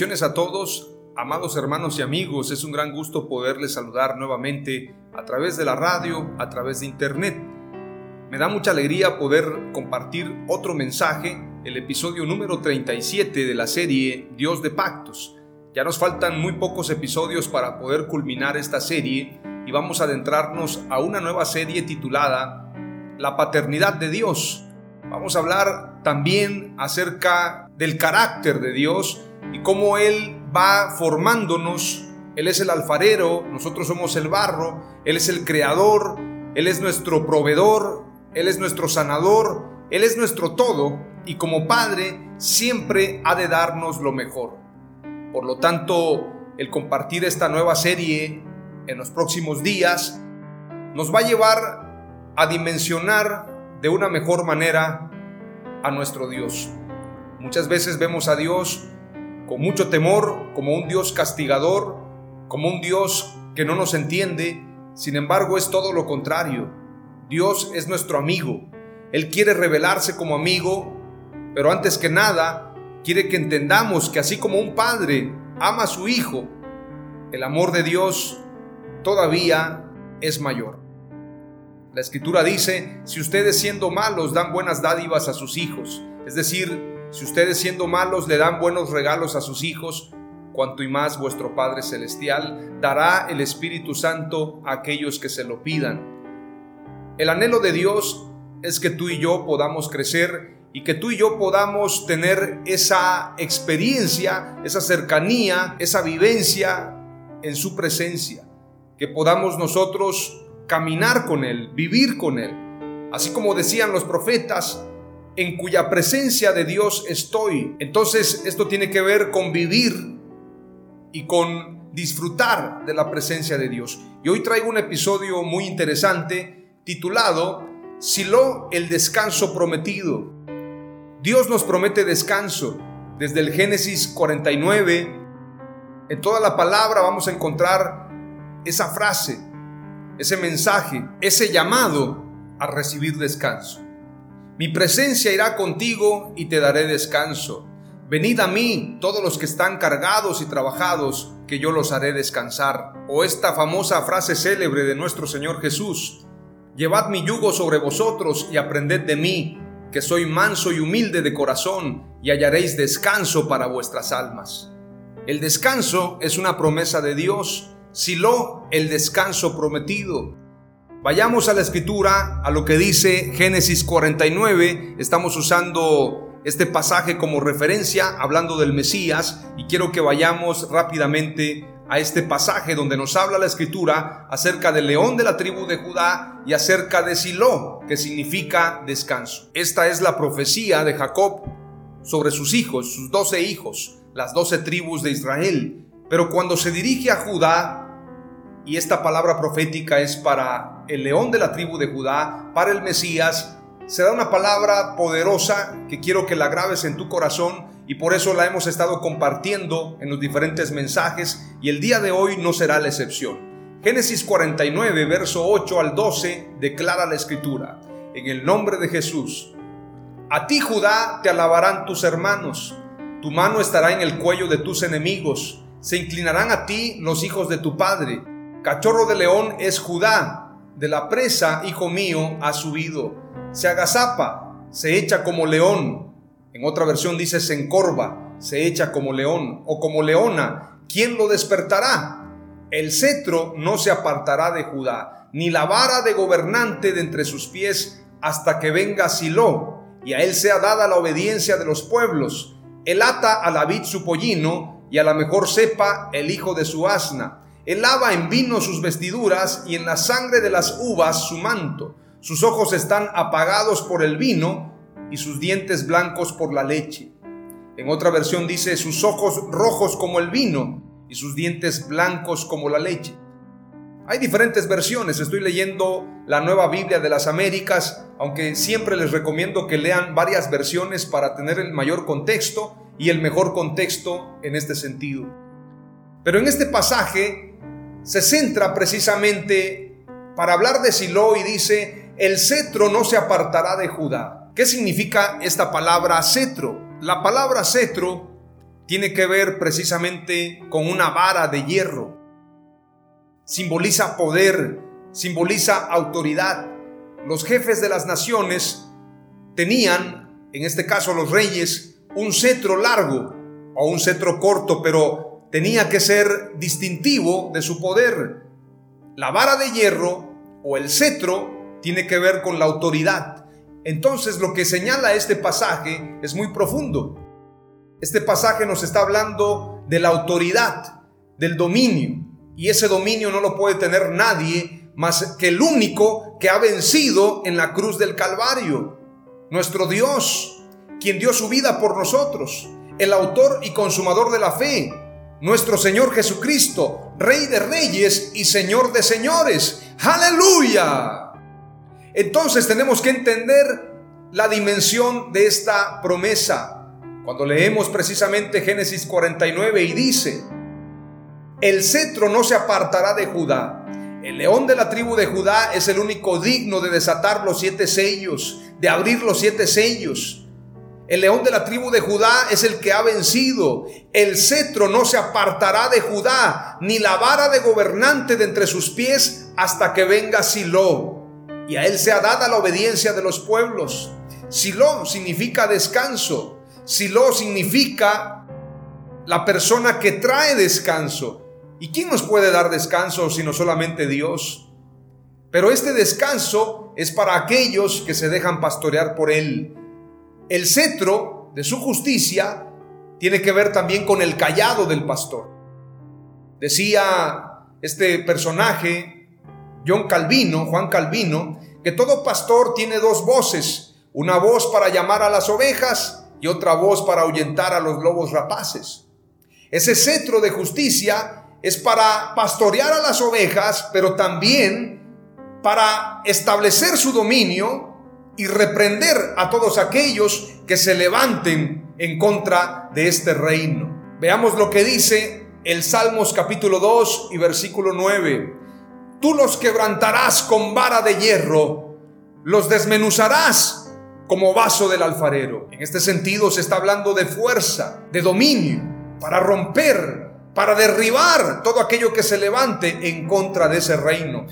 Bendiciones a todos, amados hermanos y amigos. Es un gran gusto poderles saludar nuevamente a través de la radio, a través de internet. Me da mucha alegría poder compartir otro mensaje, el episodio número 37 de la serie Dios de Pactos. Ya nos faltan muy pocos episodios para poder culminar esta serie y vamos a adentrarnos a una nueva serie titulada La paternidad de Dios. Vamos a hablar también acerca del carácter de Dios y cómo Él va formándonos. Él es el alfarero, nosotros somos el barro, Él es el creador, Él es nuestro proveedor, Él es nuestro sanador, Él es nuestro todo y como Padre siempre ha de darnos lo mejor. Por lo tanto, el compartir esta nueva serie en los próximos días nos va a llevar a dimensionar de una mejor manera a nuestro Dios. Muchas veces vemos a Dios con mucho temor, como un Dios castigador, como un Dios que no nos entiende. Sin embargo, es todo lo contrario. Dios es nuestro amigo. Él quiere revelarse como amigo, pero antes que nada, quiere que entendamos que así como un padre ama a su hijo, el amor de Dios todavía es mayor. La escritura dice, si ustedes siendo malos dan buenas dádivas a sus hijos, es decir, si ustedes siendo malos le dan buenos regalos a sus hijos, cuanto y más vuestro Padre Celestial dará el Espíritu Santo a aquellos que se lo pidan. El anhelo de Dios es que tú y yo podamos crecer y que tú y yo podamos tener esa experiencia, esa cercanía, esa vivencia en su presencia, que podamos nosotros caminar con Él, vivir con Él. Así como decían los profetas, en cuya presencia de Dios estoy. Entonces esto tiene que ver con vivir y con disfrutar de la presencia de Dios. Y hoy traigo un episodio muy interesante titulado Silo el descanso prometido. Dios nos promete descanso. Desde el Génesis 49, en toda la palabra vamos a encontrar esa frase, ese mensaje, ese llamado a recibir descanso. Mi presencia irá contigo y te daré descanso. Venid a mí, todos los que están cargados y trabajados, que yo los haré descansar. O esta famosa frase célebre de nuestro Señor Jesús, Llevad mi yugo sobre vosotros y aprended de mí, que soy manso y humilde de corazón, y hallaréis descanso para vuestras almas. El descanso es una promesa de Dios, Silo, el descanso prometido. Vayamos a la escritura, a lo que dice Génesis 49. Estamos usando este pasaje como referencia, hablando del Mesías, y quiero que vayamos rápidamente a este pasaje donde nos habla la escritura acerca del león de la tribu de Judá y acerca de Silo, que significa descanso. Esta es la profecía de Jacob sobre sus hijos, sus doce hijos, las doce tribus de Israel. Pero cuando se dirige a Judá, y esta palabra profética es para el león de la tribu de Judá, para el Mesías, será una palabra poderosa que quiero que la grabes en tu corazón y por eso la hemos estado compartiendo en los diferentes mensajes y el día de hoy no será la excepción. Génesis 49, verso 8 al 12 declara la escritura, en el nombre de Jesús, a ti Judá te alabarán tus hermanos, Tu mano estará en el cuello de tus enemigos. Se inclinarán a ti los hijos de tu padre. Cachorro de león es Judá. De la presa, hijo mío, ha subido. Se agazapa, se echa como león. En otra versión dice se encorva, se echa como león o como leona. ¿Quién lo despertará? El cetro no se apartará de Judá, ni la vara de gobernante de entre sus pies hasta que venga Silo, y a él sea dada la obediencia de los pueblos. Él ata a la vid su pollino, y a la mejor cepa el hijo de su asna. Él lava en vino sus vestiduras, y en la sangre de las uvas su manto. Sus ojos están apagados por el vino, y sus dientes blancos por la leche. En otra versión dice, sus ojos rojos como el vino, y sus dientes blancos como la leche. Hay diferentes versiones, estoy leyendo la nueva Biblia de las Américas, aunque siempre les recomiendo que lean varias versiones para tener el mayor contexto y el mejor contexto en este sentido. Pero en este pasaje se centra precisamente para hablar de Silo y dice, el cetro no se apartará de Judá. ¿Qué significa esta palabra cetro? La palabra cetro tiene que ver precisamente con una vara de hierro simboliza poder, simboliza autoridad. Los jefes de las naciones tenían, en este caso los reyes, un cetro largo o un cetro corto, pero tenía que ser distintivo de su poder. La vara de hierro o el cetro tiene que ver con la autoridad. Entonces lo que señala este pasaje es muy profundo. Este pasaje nos está hablando de la autoridad, del dominio. Y ese dominio no lo puede tener nadie más que el único que ha vencido en la cruz del Calvario. Nuestro Dios, quien dio su vida por nosotros, el autor y consumador de la fe, nuestro Señor Jesucristo, Rey de Reyes y Señor de Señores. Aleluya. Entonces tenemos que entender la dimensión de esta promesa. Cuando leemos precisamente Génesis 49 y dice, el cetro no se apartará de Judá. El león de la tribu de Judá es el único digno de desatar los siete sellos, de abrir los siete sellos. El león de la tribu de Judá es el que ha vencido. El cetro no se apartará de Judá, ni la vara de gobernante de entre sus pies hasta que venga Silo. Y a él sea dada la obediencia de los pueblos. Silo significa descanso. Silo significa la persona que trae descanso. ¿Y quién nos puede dar descanso sino solamente Dios? Pero este descanso es para aquellos que se dejan pastorear por Él. El cetro de su justicia tiene que ver también con el callado del pastor. Decía este personaje, John Calvino, Juan Calvino, que todo pastor tiene dos voces, una voz para llamar a las ovejas y otra voz para ahuyentar a los lobos rapaces. Ese cetro de justicia es para pastorear a las ovejas, pero también para establecer su dominio y reprender a todos aquellos que se levanten en contra de este reino. Veamos lo que dice el Salmos capítulo 2 y versículo 9. Tú los quebrantarás con vara de hierro, los desmenuzarás como vaso del alfarero. En este sentido se está hablando de fuerza, de dominio, para romper para derribar todo aquello que se levante en contra de ese reino.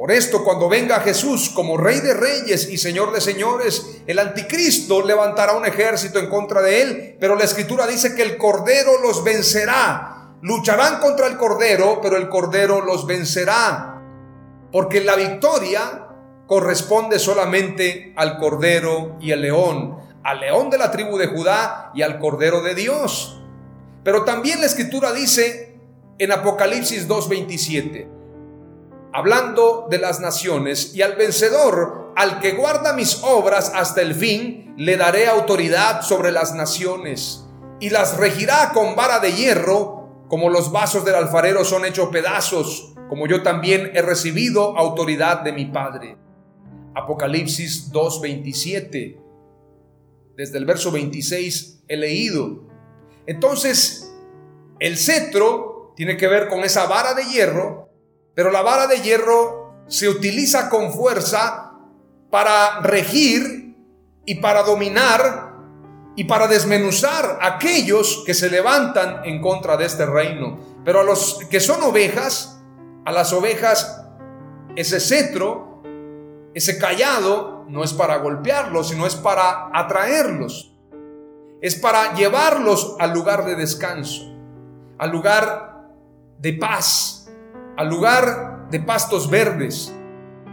Por esto, cuando venga Jesús como Rey de Reyes y Señor de Señores, el anticristo levantará un ejército en contra de él, pero la escritura dice que el Cordero los vencerá. Lucharán contra el Cordero, pero el Cordero los vencerá. Porque la victoria corresponde solamente al Cordero y al León, al León de la tribu de Judá y al Cordero de Dios. Pero también la escritura dice en Apocalipsis 2.27, hablando de las naciones, y al vencedor, al que guarda mis obras hasta el fin, le daré autoridad sobre las naciones, y las regirá con vara de hierro, como los vasos del alfarero son hechos pedazos, como yo también he recibido autoridad de mi Padre. Apocalipsis 2.27. Desde el verso 26 he leído, entonces, el cetro tiene que ver con esa vara de hierro, pero la vara de hierro se utiliza con fuerza para regir y para dominar y para desmenuzar a aquellos que se levantan en contra de este reino. Pero a los que son ovejas, a las ovejas, ese cetro, ese callado, no es para golpearlos, sino es para atraerlos. Es para llevarlos al lugar de descanso, al lugar de paz, al lugar de pastos verdes.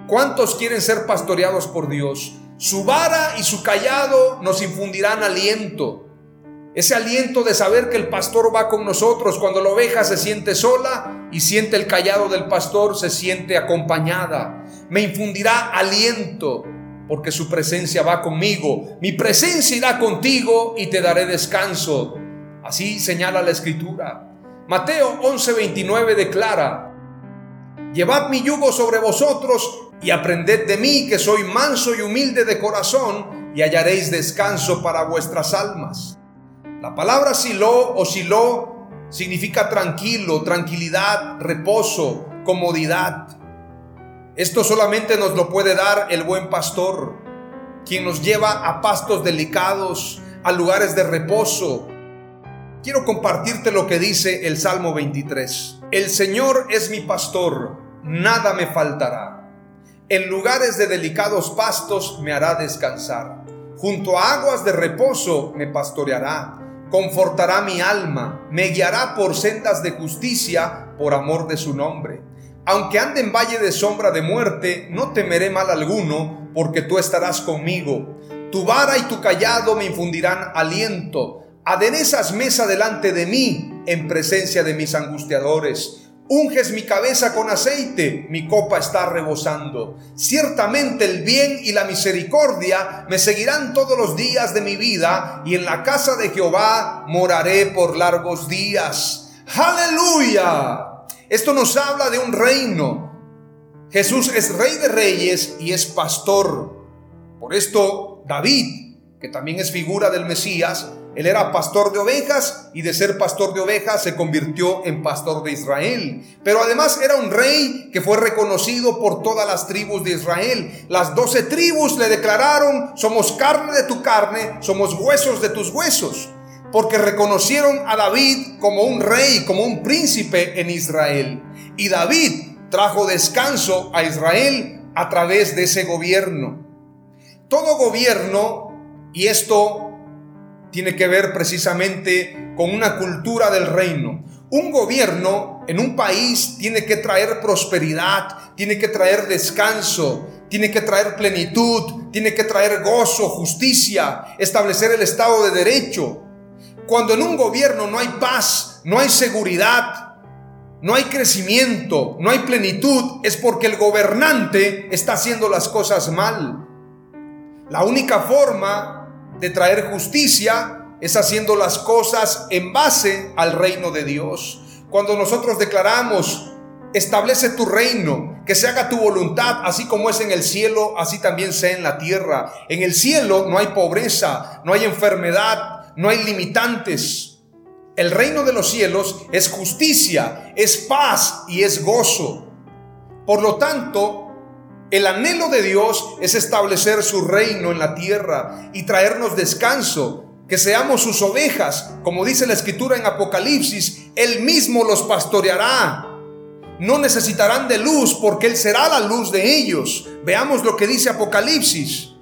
¿Cuántos quieren ser pastoreados por Dios? Su vara y su callado nos infundirán aliento. Ese aliento de saber que el pastor va con nosotros cuando la oveja se siente sola y siente el callado del pastor, se siente acompañada. Me infundirá aliento porque su presencia va conmigo. Mi presencia irá contigo y te daré descanso. Así señala la escritura. Mateo 11:29 declara, Llevad mi yugo sobre vosotros y aprended de mí que soy manso y humilde de corazón y hallaréis descanso para vuestras almas. La palabra silo o silo significa tranquilo, tranquilidad, reposo, comodidad. Esto solamente nos lo puede dar el buen pastor, quien nos lleva a pastos delicados, a lugares de reposo. Quiero compartirte lo que dice el Salmo 23. El Señor es mi pastor, nada me faltará. En lugares de delicados pastos me hará descansar. Junto a aguas de reposo me pastoreará. Confortará mi alma. Me guiará por sendas de justicia por amor de su nombre. Aunque ande en valle de sombra de muerte, no temeré mal alguno, porque tú estarás conmigo. Tu vara y tu callado me infundirán aliento. Aderezas mesa delante de mí en presencia de mis angustiadores. Unges mi cabeza con aceite, mi copa está rebosando. Ciertamente el bien y la misericordia me seguirán todos los días de mi vida, y en la casa de Jehová moraré por largos días. Aleluya. Esto nos habla de un reino. Jesús es rey de reyes y es pastor. Por esto David, que también es figura del Mesías, él era pastor de ovejas y de ser pastor de ovejas se convirtió en pastor de Israel. Pero además era un rey que fue reconocido por todas las tribus de Israel. Las doce tribus le declararon, somos carne de tu carne, somos huesos de tus huesos. Porque reconocieron a David como un rey, como un príncipe en Israel. Y David trajo descanso a Israel a través de ese gobierno. Todo gobierno, y esto tiene que ver precisamente con una cultura del reino. Un gobierno en un país tiene que traer prosperidad, tiene que traer descanso, tiene que traer plenitud, tiene que traer gozo, justicia, establecer el Estado de Derecho. Cuando en un gobierno no hay paz, no hay seguridad, no hay crecimiento, no hay plenitud, es porque el gobernante está haciendo las cosas mal. La única forma de traer justicia es haciendo las cosas en base al reino de Dios. Cuando nosotros declaramos, establece tu reino, que se haga tu voluntad, así como es en el cielo, así también sea en la tierra. En el cielo no hay pobreza, no hay enfermedad, no hay limitantes. El reino de los cielos es justicia, es paz y es gozo. Por lo tanto, el anhelo de Dios es establecer su reino en la tierra y traernos descanso, que seamos sus ovejas, como dice la escritura en Apocalipsis, Él mismo los pastoreará. No necesitarán de luz porque Él será la luz de ellos. Veamos lo que dice Apocalipsis.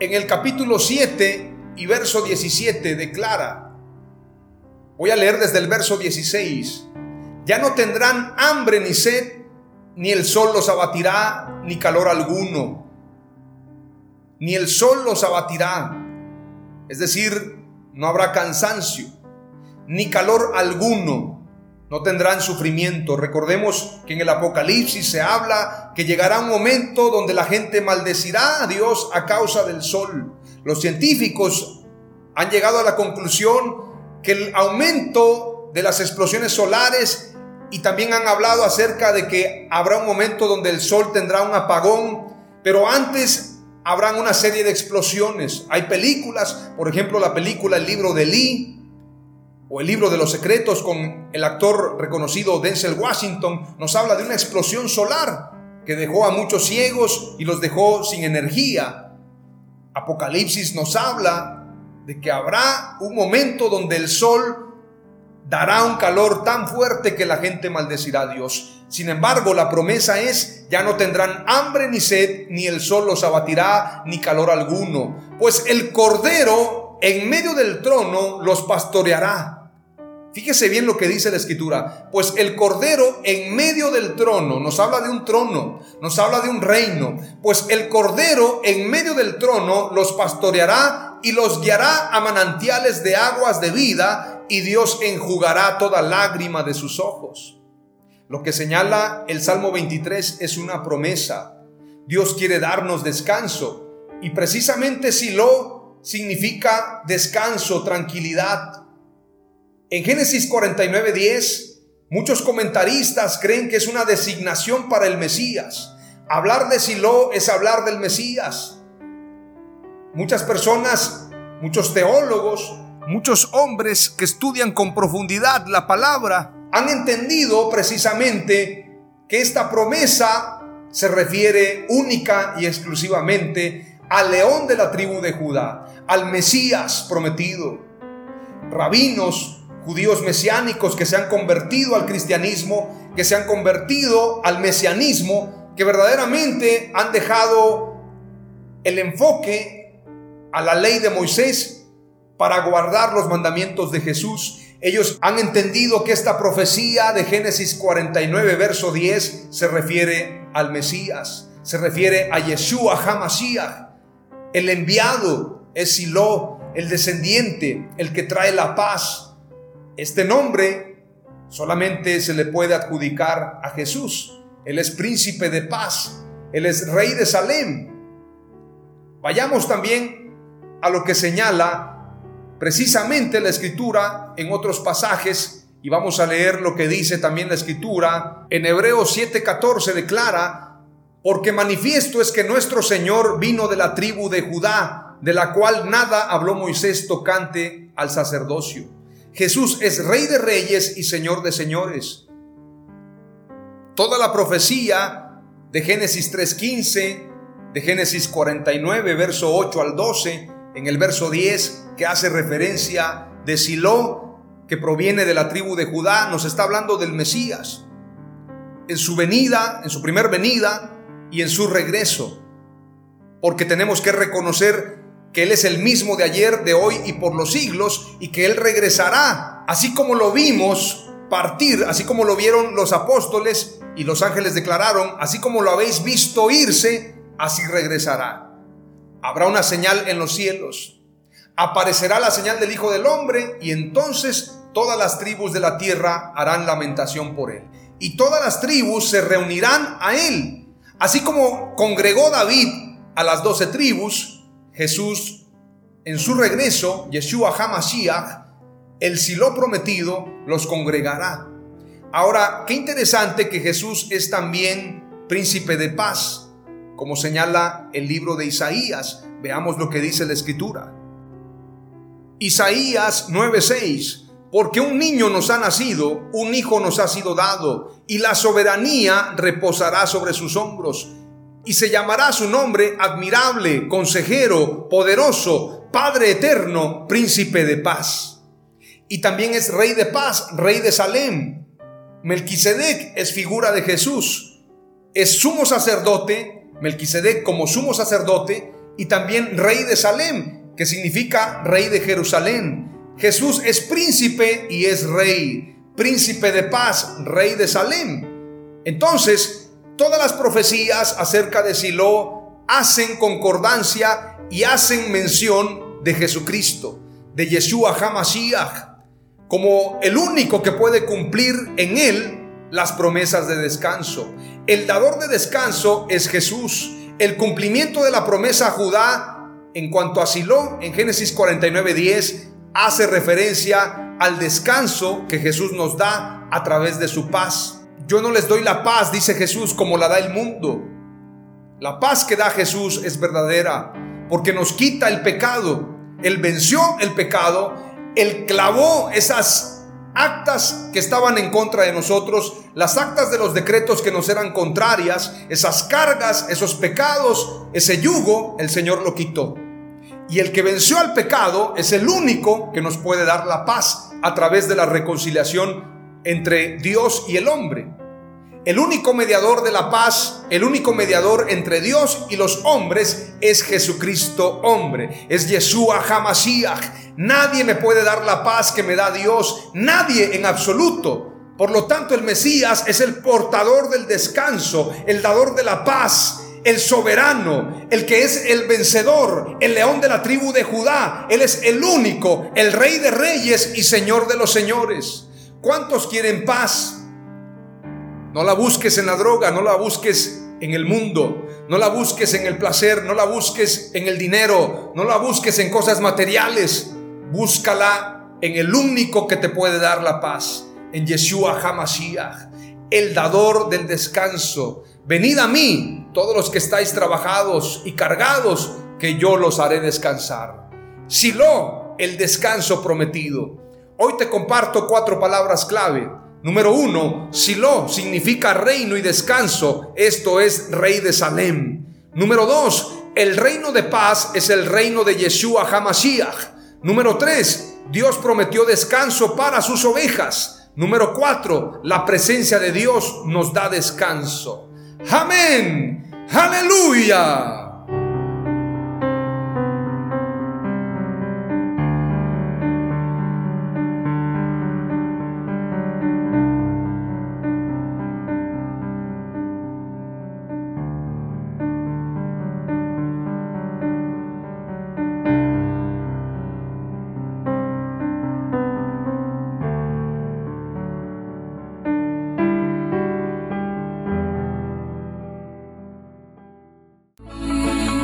En el capítulo 7 y verso 17 declara, voy a leer desde el verso 16, ya no tendrán hambre ni sed ni el sol los abatirá, ni calor alguno. Ni el sol los abatirá. Es decir, no habrá cansancio, ni calor alguno. No tendrán sufrimiento. Recordemos que en el Apocalipsis se habla que llegará un momento donde la gente maldecirá a Dios a causa del sol. Los científicos han llegado a la conclusión que el aumento de las explosiones solares y también han hablado acerca de que habrá un momento donde el sol tendrá un apagón, pero antes habrán una serie de explosiones. Hay películas, por ejemplo la película El libro de Lee o el libro de los secretos con el actor reconocido Denzel Washington, nos habla de una explosión solar que dejó a muchos ciegos y los dejó sin energía. Apocalipsis nos habla de que habrá un momento donde el sol dará un calor tan fuerte que la gente maldecirá a Dios. Sin embargo, la promesa es, ya no tendrán hambre ni sed, ni el sol los abatirá, ni calor alguno, pues el Cordero en medio del trono los pastoreará. Fíjese bien lo que dice la escritura, pues el Cordero en medio del trono, nos habla de un trono, nos habla de un reino, pues el Cordero en medio del trono los pastoreará y los guiará a manantiales de aguas de vida y Dios enjugará toda lágrima de sus ojos. Lo que señala el Salmo 23 es una promesa. Dios quiere darnos descanso y precisamente Silo significa descanso, tranquilidad. En Génesis 49:10, muchos comentaristas creen que es una designación para el Mesías. Hablar de Silo es hablar del Mesías. Muchas personas, muchos teólogos muchos hombres que estudian con profundidad la palabra han entendido precisamente que esta promesa se refiere única y exclusivamente al león de la tribu de Judá, al Mesías prometido. Rabinos, judíos mesiánicos que se han convertido al cristianismo, que se han convertido al mesianismo, que verdaderamente han dejado el enfoque a la ley de Moisés para guardar los mandamientos de Jesús. Ellos han entendido que esta profecía de Génesis 49, verso 10, se refiere al Mesías, se refiere a Yeshua HaMashiach. El enviado es Silo, el descendiente, el que trae la paz. Este nombre solamente se le puede adjudicar a Jesús. Él es príncipe de paz, Él es rey de Salem. Vayamos también a lo que señala precisamente la escritura en otros pasajes y vamos a leer lo que dice también la escritura. En Hebreos 7:14 declara, porque manifiesto es que nuestro Señor vino de la tribu de Judá, de la cual nada habló Moisés tocante al sacerdocio. Jesús es rey de reyes y señor de señores. Toda la profecía de Génesis 3:15, de Génesis 49, verso 8 al 12, en el verso 10, que hace referencia de Silo, que proviene de la tribu de Judá, nos está hablando del Mesías. En su venida, en su primer venida y en su regreso. Porque tenemos que reconocer que Él es el mismo de ayer, de hoy y por los siglos, y que Él regresará, así como lo vimos partir, así como lo vieron los apóstoles y los ángeles declararon, así como lo habéis visto irse, así regresará. Habrá una señal en los cielos. Aparecerá la señal del Hijo del Hombre y entonces todas las tribus de la tierra harán lamentación por él. Y todas las tribus se reunirán a él. Así como congregó David a las doce tribus, Jesús en su regreso, Yeshua HaMashiach, el Silo prometido, los congregará. Ahora, qué interesante que Jesús es también príncipe de paz como señala el libro de Isaías. Veamos lo que dice la escritura. Isaías 9:6 porque un niño nos ha nacido, un hijo nos ha sido dado, y la soberanía reposará sobre sus hombros, y se llamará su nombre admirable, consejero, poderoso, Padre eterno, príncipe de paz. Y también es rey de paz, rey de Salem. Melquisedec es figura de Jesús, es sumo sacerdote Melquisedec como sumo sacerdote y también rey de Salem, que significa rey de Jerusalén. Jesús es príncipe y es rey, príncipe de paz, rey de Salem. Entonces, todas las profecías acerca de Silo hacen concordancia y hacen mención de Jesucristo, de Yeshua HaMashiach, como el único que puede cumplir en él las promesas de descanso. El dador de descanso es Jesús. El cumplimiento de la promesa a Judá en cuanto a Silo en Génesis 49:10 hace referencia al descanso que Jesús nos da a través de su paz. Yo no les doy la paz, dice Jesús, como la da el mundo. La paz que da Jesús es verdadera porque nos quita el pecado. Él venció el pecado, él clavó esas actas que estaban en contra de nosotros, las actas de los decretos que nos eran contrarias, esas cargas, esos pecados, ese yugo, el Señor lo quitó. Y el que venció al pecado es el único que nos puede dar la paz a través de la reconciliación entre Dios y el hombre. El único mediador de la paz, el único mediador entre Dios y los hombres es Jesucristo hombre, es Yeshua Hamashiach. Nadie me puede dar la paz que me da Dios, nadie en absoluto. Por lo tanto, el Mesías es el portador del descanso, el dador de la paz, el soberano, el que es el vencedor, el león de la tribu de Judá. Él es el único, el rey de reyes y señor de los señores. ¿Cuántos quieren paz? No la busques en la droga, no la busques en el mundo, no la busques en el placer, no la busques en el dinero, no la busques en cosas materiales. Búscala en el único que te puede dar la paz, en Yeshua HaMashiach, el dador del descanso. Venid a mí, todos los que estáis trabajados y cargados, que yo los haré descansar. Silo, el descanso prometido. Hoy te comparto cuatro palabras clave Número uno, Silo significa reino y descanso. Esto es rey de Salem. Número dos, el reino de paz es el reino de Yeshua Hamashiach. Número tres, Dios prometió descanso para sus ovejas. Número cuatro, la presencia de Dios nos da descanso. Amén. Aleluya.